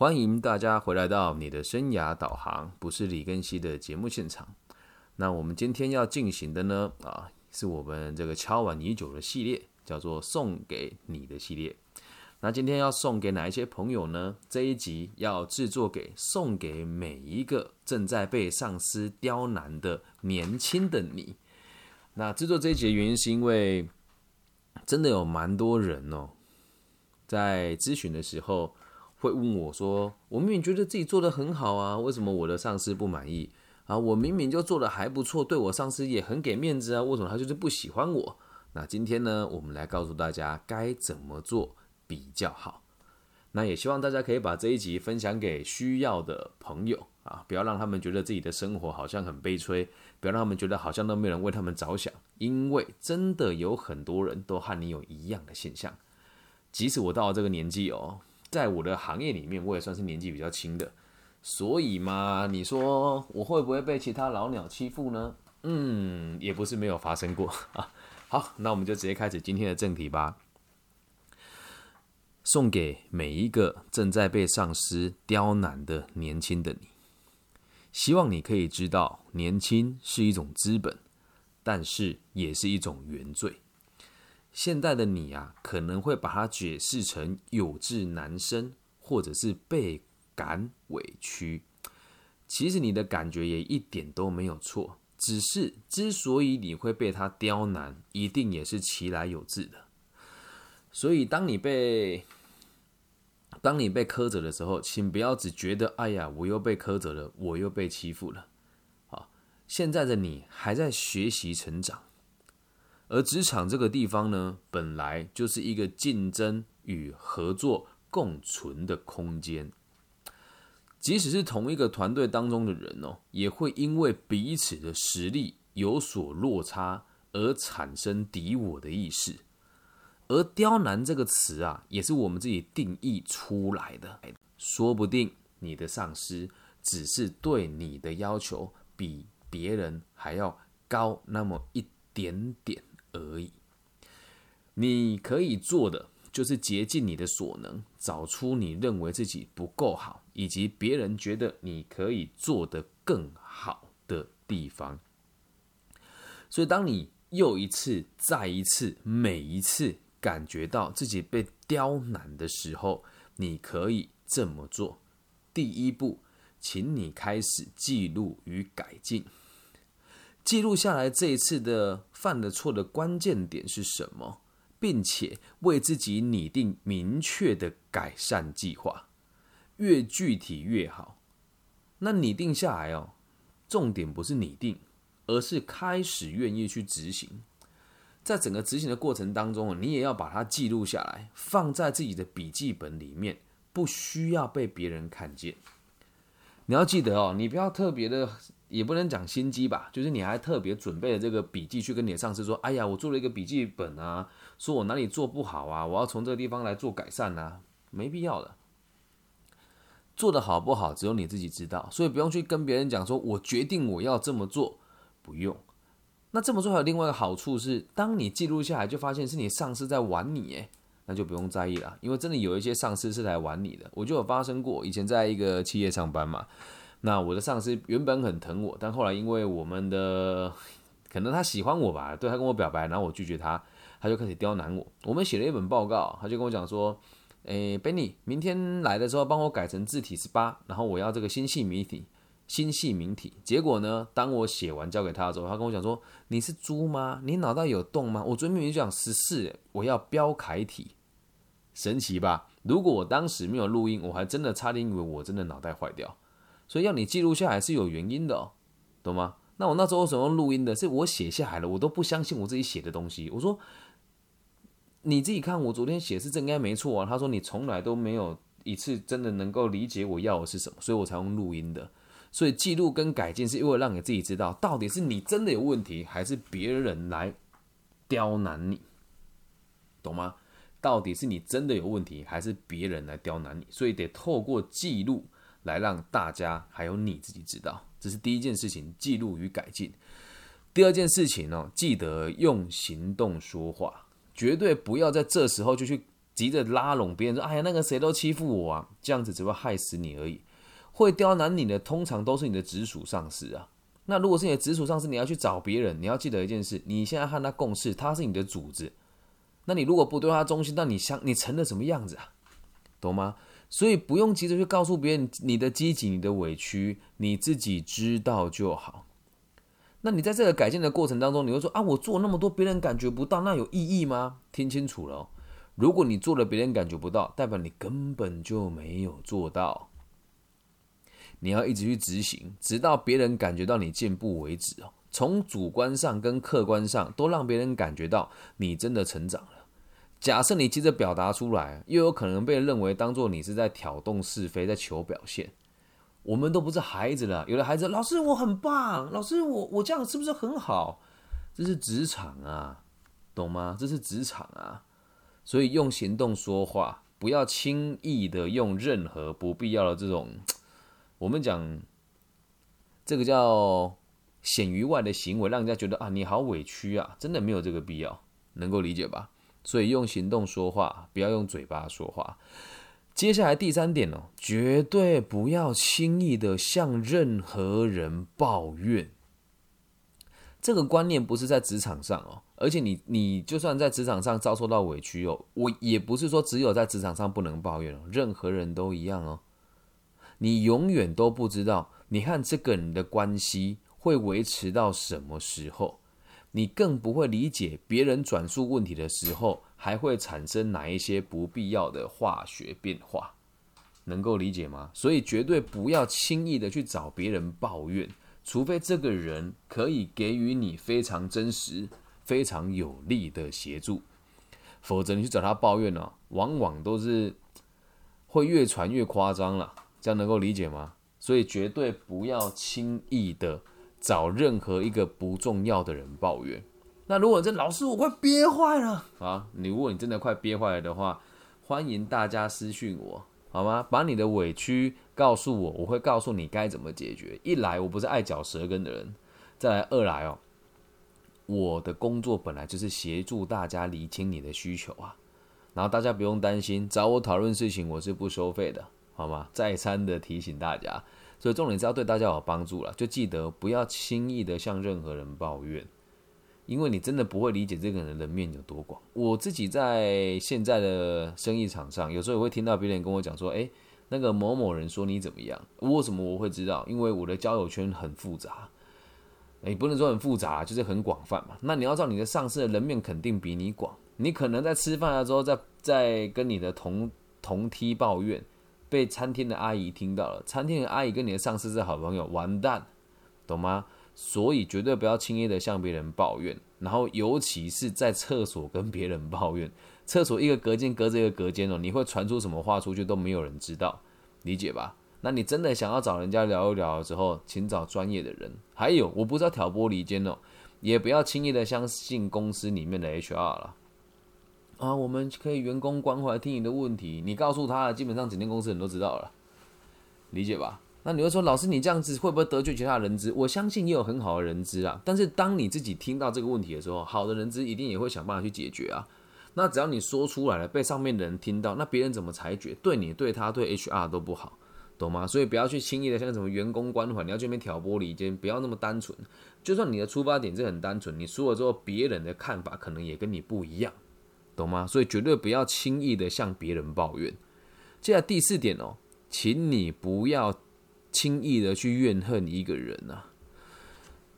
欢迎大家回来到你的生涯导航，不是李根熙的节目现场。那我们今天要进行的呢，啊，是我们这个敲碗已久的系列，叫做送给你的系列。那今天要送给哪一些朋友呢？这一集要制作给送给每一个正在被上司刁难的年轻的你。那制作这一集的原因是因为真的有蛮多人哦，在咨询的时候。会问我说：“我明明觉得自己做的很好啊，为什么我的上司不满意啊？我明明就做的还不错，对我上司也很给面子啊，为什么他就是不喜欢我？”那今天呢，我们来告诉大家该怎么做比较好。那也希望大家可以把这一集分享给需要的朋友啊，不要让他们觉得自己的生活好像很悲催，不要让他们觉得好像都没有人为他们着想，因为真的有很多人都和你有一样的现象。即使我到了这个年纪哦。在我的行业里面，我也算是年纪比较轻的，所以嘛，你说我会不会被其他老鸟欺负呢？嗯，也不是没有发生过 啊。好，那我们就直接开始今天的正题吧。送给每一个正在被上司刁难的年轻的你，希望你可以知道，年轻是一种资本，但是也是一种原罪。现在的你啊，可能会把它解释成有志难伸，或者是被感委屈。其实你的感觉也一点都没有错，只是之所以你会被他刁难，一定也是其来有志的。所以当你被当你被苛责的时候，请不要只觉得哎呀，我又被苛责了，我又被欺负了。好，现在的你还在学习成长。而职场这个地方呢，本来就是一个竞争与合作共存的空间。即使是同一个团队当中的人哦，也会因为彼此的实力有所落差而产生敌我的意识。而“刁难”这个词啊，也是我们自己定义出来的。说不定你的上司只是对你的要求比别人还要高那么一点点。而已，你可以做的就是竭尽你的所能，找出你认为自己不够好，以及别人觉得你可以做得更好的地方。所以，当你又一次、再一次、每一次感觉到自己被刁难的时候，你可以这么做：第一步，请你开始记录与改进。记录下来这一次的犯的错的关键点是什么，并且为自己拟定明确的改善计划，越具体越好。那拟定下来哦，重点不是拟定，而是开始愿意去执行。在整个执行的过程当中，你也要把它记录下来，放在自己的笔记本里面，不需要被别人看见。你要记得哦，你不要特别的。也不能讲心机吧，就是你还特别准备了这个笔记去跟你的上司说：“哎呀，我做了一个笔记本啊，说我哪里做不好啊，我要从这个地方来做改善啊，没必要的。做的好不好，只有你自己知道，所以不用去跟别人讲说，我决定我要这么做，不用。那这么做还有另外一个好处是，当你记录下来，就发现是你上司在玩你，诶，那就不用在意了，因为真的有一些上司是来玩你的，我就有发生过，以前在一个企业上班嘛。那我的上司原本很疼我，但后来因为我们的可能他喜欢我吧，对他跟我表白，然后我拒绝他，他就开始刁难我。我们写了一本报告，他就跟我讲说：“诶，Benny，明天来的时候帮我改成字体是八，然后我要这个新细明体，新细明体。”结果呢，当我写完交给他的时候，他跟我讲说：“你是猪吗？你脑袋有洞吗？我昨天明明讲十四，我要标楷体，神奇吧？如果我当时没有录音，我还真的差点以为我真的脑袋坏掉。”所以要你记录下来是有原因的，哦，懂吗？那我那时候为什么录音的？是我写下来了，我都不相信我自己写的东西。我说你自己看，我昨天写是这应该没错啊。他说你从来都没有一次真的能够理解我要的是什么，所以我才用录音的。所以记录跟改进是因为让你自己知道，到底是你真的有问题，还是别人来刁难你，懂吗？到底是你真的有问题，还是别人来刁难你？所以得透过记录。来让大家还有你自己知道，这是第一件事情，记录与改进。第二件事情呢，记得用行动说话，绝对不要在这时候就去急着拉拢别人说：“哎呀，那个谁都欺负我啊！”这样子只会害死你而已。会刁难你的，通常都是你的直属上司啊。那如果是你的直属上司，你要去找别人，你要记得一件事：你现在和他共事，他是你的主子。那你如果不对他忠心，那你像你成了什么样子啊？懂吗？所以不用急着去告诉别人你的积极、你的委屈，你自己知道就好。那你在这个改进的过程当中，你会说啊，我做那么多，别人感觉不到，那有意义吗？听清楚了，如果你做了，别人感觉不到，代表你根本就没有做到。你要一直去执行，直到别人感觉到你进步为止哦。从主观上跟客观上都让别人感觉到你真的成长了。假设你急着表达出来，又有可能被认为当做你是在挑动是非，在求表现。我们都不是孩子了，有的孩子，老师我很棒，老师我我这样是不是很好？这是职场啊，懂吗？这是职场啊，所以用行动说话，不要轻易的用任何不必要的这种，我们讲这个叫显于外的行为，让人家觉得啊你好委屈啊，真的没有这个必要，能够理解吧？所以用行动说话，不要用嘴巴说话。接下来第三点哦，绝对不要轻易的向任何人抱怨。这个观念不是在职场上哦，而且你你就算在职场上遭受到委屈哦，我也不是说只有在职场上不能抱怨哦，任何人都一样哦。你永远都不知道你和这个人的关系会维持到什么时候。你更不会理解别人转述问题的时候，还会产生哪一些不必要的化学变化，能够理解吗？所以绝对不要轻易的去找别人抱怨，除非这个人可以给予你非常真实、非常有力的协助，否则你去找他抱怨呢，往往都是会越传越夸张了。这样能够理解吗？所以绝对不要轻易的。找任何一个不重要的人抱怨。那如果这老师我快憋坏了啊！你如果你真的快憋坏了的话，欢迎大家私讯我好吗？把你的委屈告诉我，我会告诉你该怎么解决。一来我不是爱嚼舌根的人，再来二来哦，我的工作本来就是协助大家理清你的需求啊。然后大家不用担心，找我讨论事情我是不收费的，好吗？再三的提醒大家。所以重点是要对大家有帮助了，就记得不要轻易的向任何人抱怨，因为你真的不会理解这个人的面有多广。我自己在现在的生意场上，有时候也会听到别人跟我讲说：“诶，那个某某人说你怎么样？”为什么我会知道？因为我的交友圈很复杂，诶，不能说很复杂，就是很广泛嘛。那你要知道，你的上司的人面肯定比你广，你可能在吃饭的时候，在在跟你的同同梯抱怨。被餐厅的阿姨听到了，餐厅的阿姨跟你的上司是好朋友，完蛋，懂吗？所以绝对不要轻易的向别人抱怨，然后尤其是在厕所跟别人抱怨，厕所一个隔间隔着一个隔间哦，你会传出什么话出去都没有人知道，理解吧？那你真的想要找人家聊一聊的时候，请找专业的人。还有，我不知道挑拨离间哦，也不要轻易的相信公司里面的 HR 了。啊，我们可以员工关怀听你的问题，你告诉他，基本上整间公司人都知道了，理解吧？那你会说，老师你这样子会不会得罪其他人资？我相信也有很好的人资啊，但是当你自己听到这个问题的时候，好的人资一定也会想办法去解决啊。那只要你说出来了，被上面的人听到，那别人怎么裁决？对你、对他、对 HR 都不好，懂吗？所以不要去轻易的像什么员工关怀，你要这边挑拨离间，不要那么单纯。就算你的出发点是很单纯，你说了之后，别人的看法可能也跟你不一样。懂吗？所以绝对不要轻易的向别人抱怨。接下来第四点哦，请你不要轻易的去怨恨一个人呐。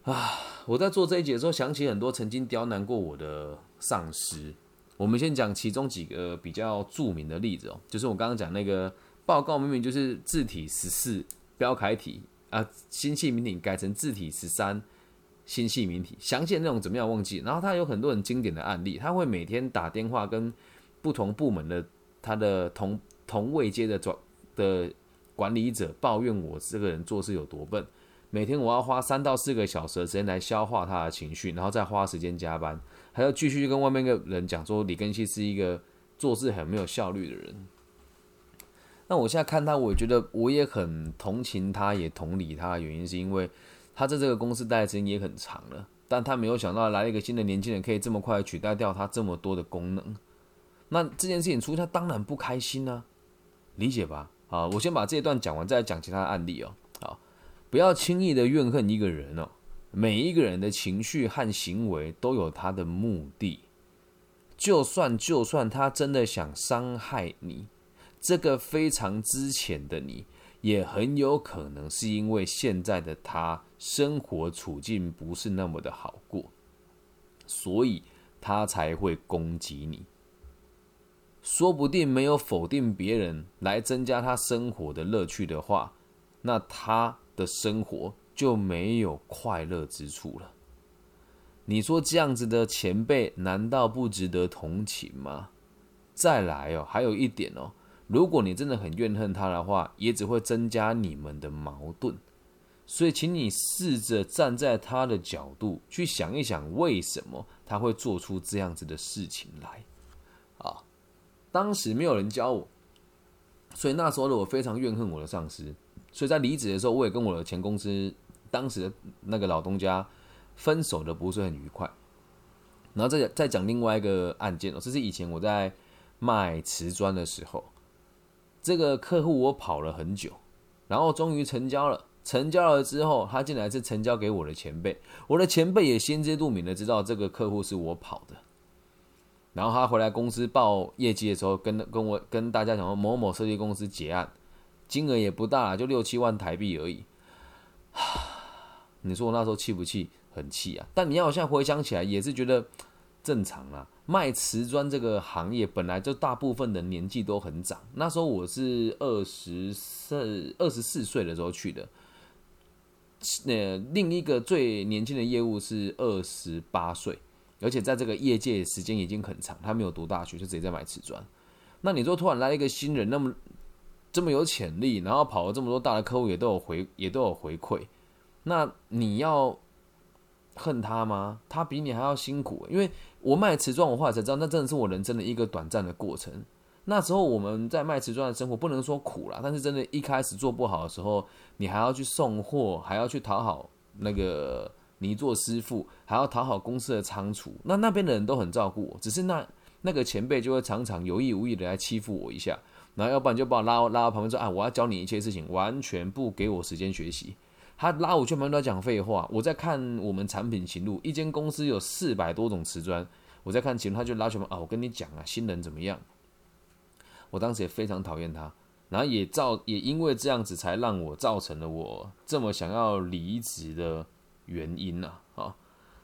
啊，我在做这一节的时候，想起很多曾经刁难过我的上司。我们先讲其中几个比较著名的例子哦，就是我刚刚讲那个报告，明明就是字体十四标楷体啊，新细明体改成字体十三。新细明体详细的内容怎么样忘记？然后他有很多很经典的案例，他会每天打电话跟不同部门的他的同同位阶的转的管理者抱怨我这个人做事有多笨。每天我要花三到四个小时的时间来消化他的情绪，然后再花时间加班，还要继续跟外面个人讲说李根熙是一个做事很没有效率的人。那我现在看他，我觉得我也很同情他，也同理他的原因是因为。他在这个公司待的时间也很长了，但他没有想到来了一个新的年轻人，可以这么快取代掉他这么多的功能。那这件事情出，他当然不开心呢，理解吧？好，我先把这一段讲完，再讲其他的案例哦。好，不要轻易的怨恨一个人哦。每一个人的情绪和行为都有他的目的，就算就算他真的想伤害你，这个非常之前的你，也很有可能是因为现在的他生活处境不是那么的好过，所以他才会攻击你。说不定没有否定别人来增加他生活的乐趣的话，那他的生活就没有快乐之处了。你说这样子的前辈难道不值得同情吗？再来哦，还有一点哦，如果你真的很怨恨他的话，也只会增加你们的矛盾。所以，请你试着站在他的角度去想一想，为什么他会做出这样子的事情来啊？当时没有人教我，所以那时候的我非常怨恨我的上司。所以在离职的时候，我也跟我的前公司当时的那个老东家分手的不是很愉快。然后再再讲另外一个案件哦，这是以前我在卖瓷砖的时候，这个客户我跑了很久，然后终于成交了。成交了之后，他进来是成交给我的前辈，我的前辈也心知肚明的知道这个客户是我跑的。然后他回来公司报业绩的时候，跟跟我跟大家讲说，某某设计公司结案，金额也不大，就六七万台币而已。你说我那时候气不气？很气啊！但你要我现在回想起来，也是觉得正常啦。卖瓷砖这个行业本来就大部分的年纪都很长，那时候我是二十四二十四岁的时候去的，那另一个最年轻的业务是二十八岁。而且在这个业界时间已经很长，他没有读大学就直接在买瓷砖。那你说突然来一个新人，那么这么有潜力，然后跑了这么多大的客户，也都有回也都有回馈，那你要恨他吗？他比你还要辛苦。因为我卖瓷砖，我后来才知道，那真的是我人生的一个短暂的过程。那时候我们在卖瓷砖的生活，不能说苦了，但是真的一开始做不好的时候，你还要去送货，还要去讨好那个。泥做师傅还要讨好公司的仓储，那那边的人都很照顾我，只是那那个前辈就会常常有意无意的来欺负我一下，然后要不然就把我拉拉到旁边说：“啊，我要教你一切事情，完全不给我时间学习。”他拉我去旁边讲废话。我在看我们产品行路，一间公司有四百多种瓷砖，我在看行路，他就拉去啊，我跟你讲啊，新人怎么样？我当时也非常讨厌他，然后也造也因为这样子，才让我造成了我这么想要离职的。原因呐，啊，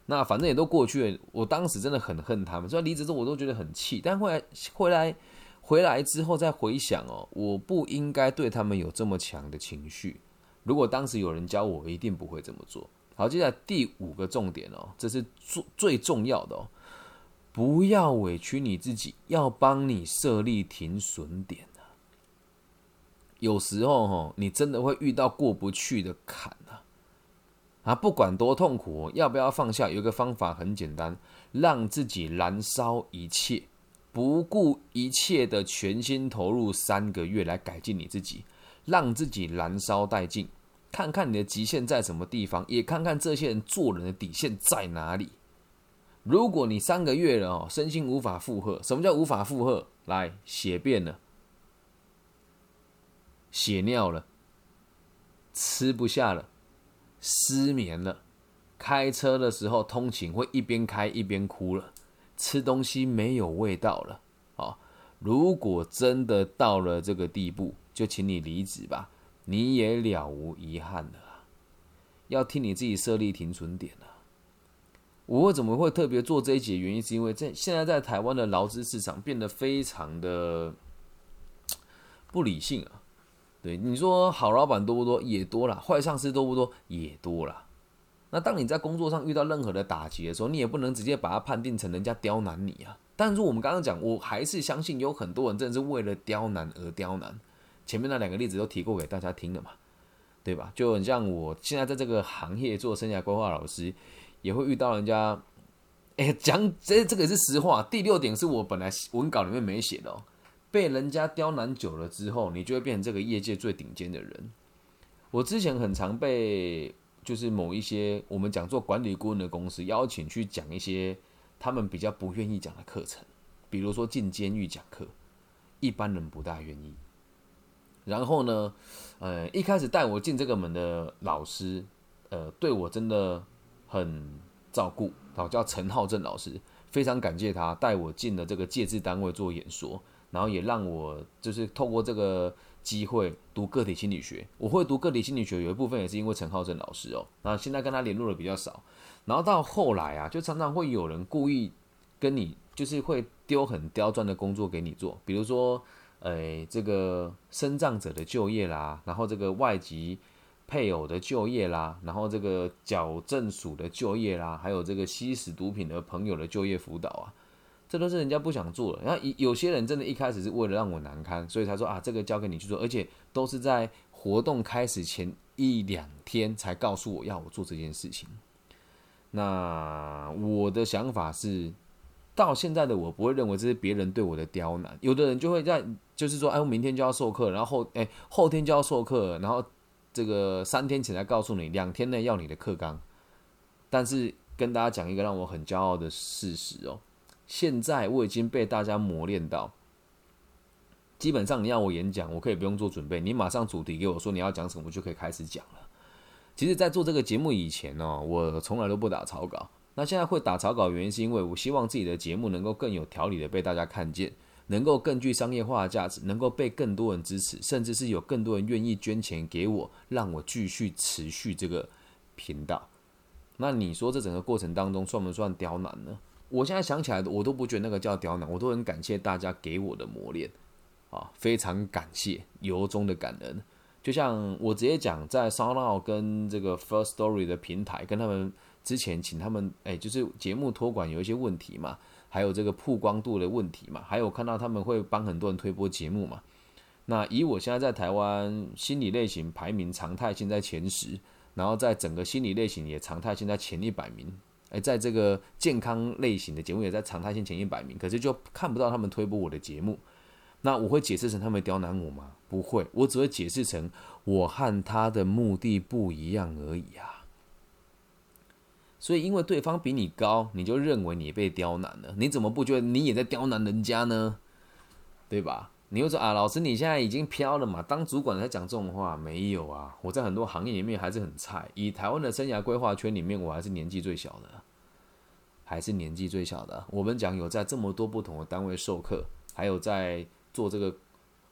那反正也都过去了。我当时真的很恨他们，所以离职之后我都觉得很气。但后来回来回来之后再回想哦，我不应该对他们有这么强的情绪。如果当时有人教我，我一定不会这么做。好，接下来第五个重点哦，这是最最重要的哦，不要委屈你自己，要帮你设立停损点有时候哈，你真的会遇到过不去的坎啊。啊，不管多痛苦，要不要放下？有一个方法很简单，让自己燃烧一切，不顾一切的全心投入三个月来改进你自己，让自己燃烧殆尽，看看你的极限在什么地方，也看看这些人做人的底线在哪里。如果你三个月了哦，身心无法负荷，什么叫无法负荷？来，血便了，血尿了，吃不下了。失眠了，开车的时候通勤会一边开一边哭了，吃东西没有味道了。哦，如果真的到了这个地步，就请你离职吧，你也了无遗憾了。要替你自己设立停损点啊！我为什么会特别做这一节？原因是因为在现在在台湾的劳资市场变得非常的 不理性啊。对你说，好老板多不多？也多了。坏上司多不多？也多了。那当你在工作上遇到任何的打击的时候，你也不能直接把它判定成人家刁难你啊。但是我们刚刚讲，我还是相信有很多人真的是为了刁难而刁难。前面那两个例子都提过给大家听了嘛，对吧？就很像我现在在这个行业做生涯规划老师，也会遇到人家，哎，讲这这个是实话。第六点是我本来文稿里面没写的哦。被人家刁难久了之后，你就会变成这个业界最顶尖的人。我之前很常被就是某一些我们讲做管理顾问的公司邀请去讲一些他们比较不愿意讲的课程。比如说进监狱讲课，一般人不大愿意。然后呢，呃，一开始带我进这个门的老师，呃，对我真的很照顾，哦，叫陈浩正老师，非常感谢他带我进了这个戒治单位做演说，然后也让我就是透过这个机会读个体心理学。我会读个体心理学，有一部分也是因为陈浩正老师哦。那现在跟他联络的比较少，然后到后来啊，就常常会有人故意跟你，就是会丢很刁钻的工作给你做，比如说。诶，这个生障者的就业啦，然后这个外籍配偶的就业啦，然后这个矫正署的就业啦，还有这个吸食毒品的朋友的就业辅导啊，这都是人家不想做的。然后有些人真的一开始是为了让我难堪，所以他说啊，这个交给你去做，而且都是在活动开始前一两天才告诉我要我做这件事情。那我的想法是。到现在的我不会认为这是别人对我的刁难，有的人就会在，就是说，哎，我明天就要授课，然后，哎，后天就要授课，然后这个三天前来告诉你，两天内要你的课纲。但是跟大家讲一个让我很骄傲的事实哦，现在我已经被大家磨练到，基本上你要我演讲，我可以不用做准备，你马上主题给我说你要讲什么，我就可以开始讲了。其实，在做这个节目以前呢，我从来都不打草稿。那现在会打草稿，原因是因为我希望自己的节目能够更有条理的被大家看见，能够更具商业化的价值，能够被更多人支持，甚至是有更多人愿意捐钱给我，让我继续持续这个频道。那你说这整个过程当中算不算刁难呢？我现在想起来，我都不觉得那个叫刁难，我都很感谢大家给我的磨练啊，非常感谢，由衷的感恩。就像我直接讲，在 s o u n d o u 跟这个 First Story 的平台跟他们。之前请他们，哎，就是节目托管有一些问题嘛，还有这个曝光度的问题嘛，还有看到他们会帮很多人推播节目嘛。那以我现在在台湾心理类型排名常态性在前十，然后在整个心理类型也常态性在前一百名，哎，在这个健康类型的节目也在常态性前一百名，可是就看不到他们推播我的节目。那我会解释成他们刁难我吗？不会，我只会解释成我和他的目的不一样而已啊。所以，因为对方比你高，你就认为你被刁难了。你怎么不觉得你也在刁难人家呢？对吧？你又说啊，老师，你现在已经飘了嘛？当主管才讲这种话，没有啊？我在很多行业里面还是很菜。以台湾的生涯规划圈里面，我还是年纪最小的，还是年纪最小的。我们讲有在这么多不同的单位授课，还有在做这个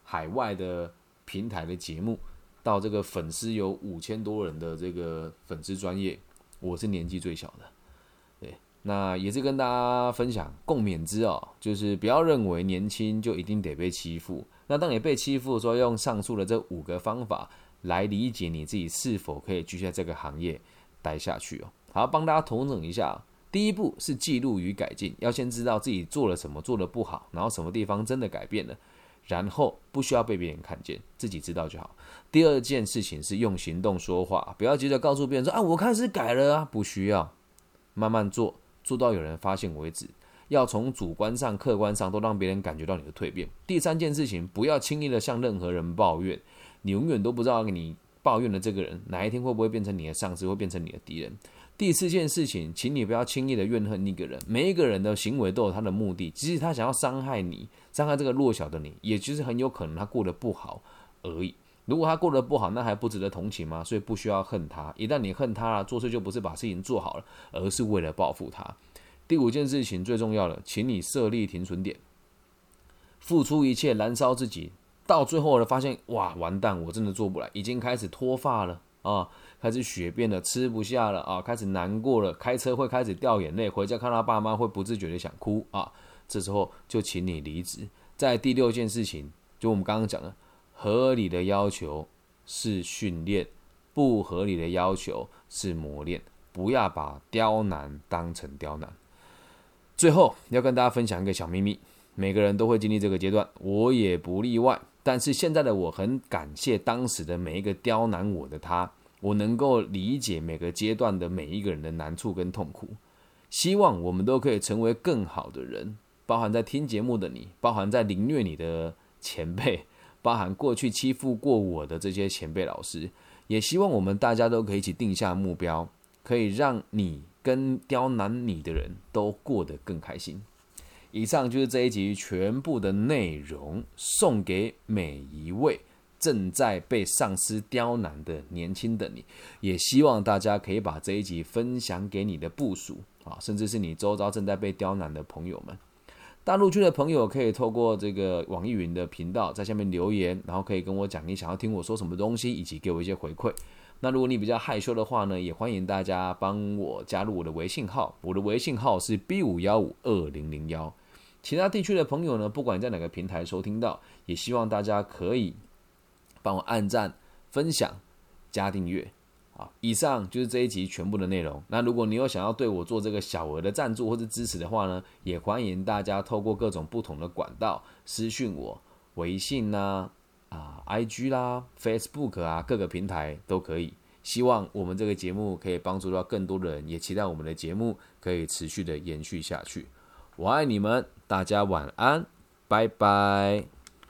海外的平台的节目，到这个粉丝有五千多人的这个粉丝专业。我是年纪最小的，对，那也是跟大家分享共勉之哦，就是不要认为年轻就一定得被欺负。那当你被欺负的时候，用上述的这五个方法来理解你自己是否可以继续在这个行业待下去哦。好，帮大家统整一下，第一步是记录与改进，要先知道自己做了什么做的不好，然后什么地方真的改变了。然后不需要被别人看见，自己知道就好。第二件事情是用行动说话，不要急着告诉别人说啊，我开始改了啊，不需要，慢慢做，做到有人发现为止。要从主观上、客观上都让别人感觉到你的蜕变。第三件事情，不要轻易的向任何人抱怨，你永远都不知道你抱怨的这个人哪一天会不会变成你的上司，会变成你的敌人。第四件事情，请你不要轻易的怨恨一个人。每一个人的行为都有他的目的，即使他想要伤害你，伤害这个弱小的你，也其实很有可能他过得不好而已。如果他过得不好，那还不值得同情吗？所以不需要恨他。一旦你恨他了，做事就不是把事情做好了，而是为了报复他。第五件事情最重要的，请你设立停损点，付出一切，燃烧自己，到最后呢发现，哇，完蛋，我真的做不来，已经开始脱发了啊。开始血便了，吃不下了啊！开始难过了，开车会开始掉眼泪，回家看到爸妈会不自觉的想哭啊！这时候就请你离职。在第六件事情，就我们刚刚讲的，合理的要求是训练，不合理的要求是磨练，不要把刁难当成刁难。最后要跟大家分享一个小秘密，每个人都会经历这个阶段，我也不例外。但是现在的我很感谢当时的每一个刁难我的他。我能够理解每个阶段的每一个人的难处跟痛苦，希望我们都可以成为更好的人，包含在听节目的你，包含在凌虐你的前辈，包含过去欺负过我的这些前辈老师，也希望我们大家都可以一起定下目标，可以让你跟刁难你的人都过得更开心。以上就是这一集全部的内容，送给每一位正在被上司刁难的年轻的你，也希望大家可以把这一集分享给你的部属啊，甚至是你周遭正在被刁难的朋友们。大陆区的朋友可以透过这个网易云的频道在下面留言，然后可以跟我讲你想要听我说什么东西，以及给我一些回馈。那如果你比较害羞的话呢，也欢迎大家帮我加入我的微信号，我的微信号是 B 五幺五二零零幺。其他地区的朋友呢，不管在哪个平台收听到，也希望大家可以帮我按赞、分享、加订阅。好，以上就是这一集全部的内容。那如果你有想要对我做这个小额的赞助或者支持的话呢，也欢迎大家透过各种不同的管道私讯我，微信呐、啊 IG 啦、Facebook 啊，各个平台都可以。希望我们这个节目可以帮助到更多的人，也期待我们的节目可以持续的延续下去。我爱你们，大家晚安，拜拜。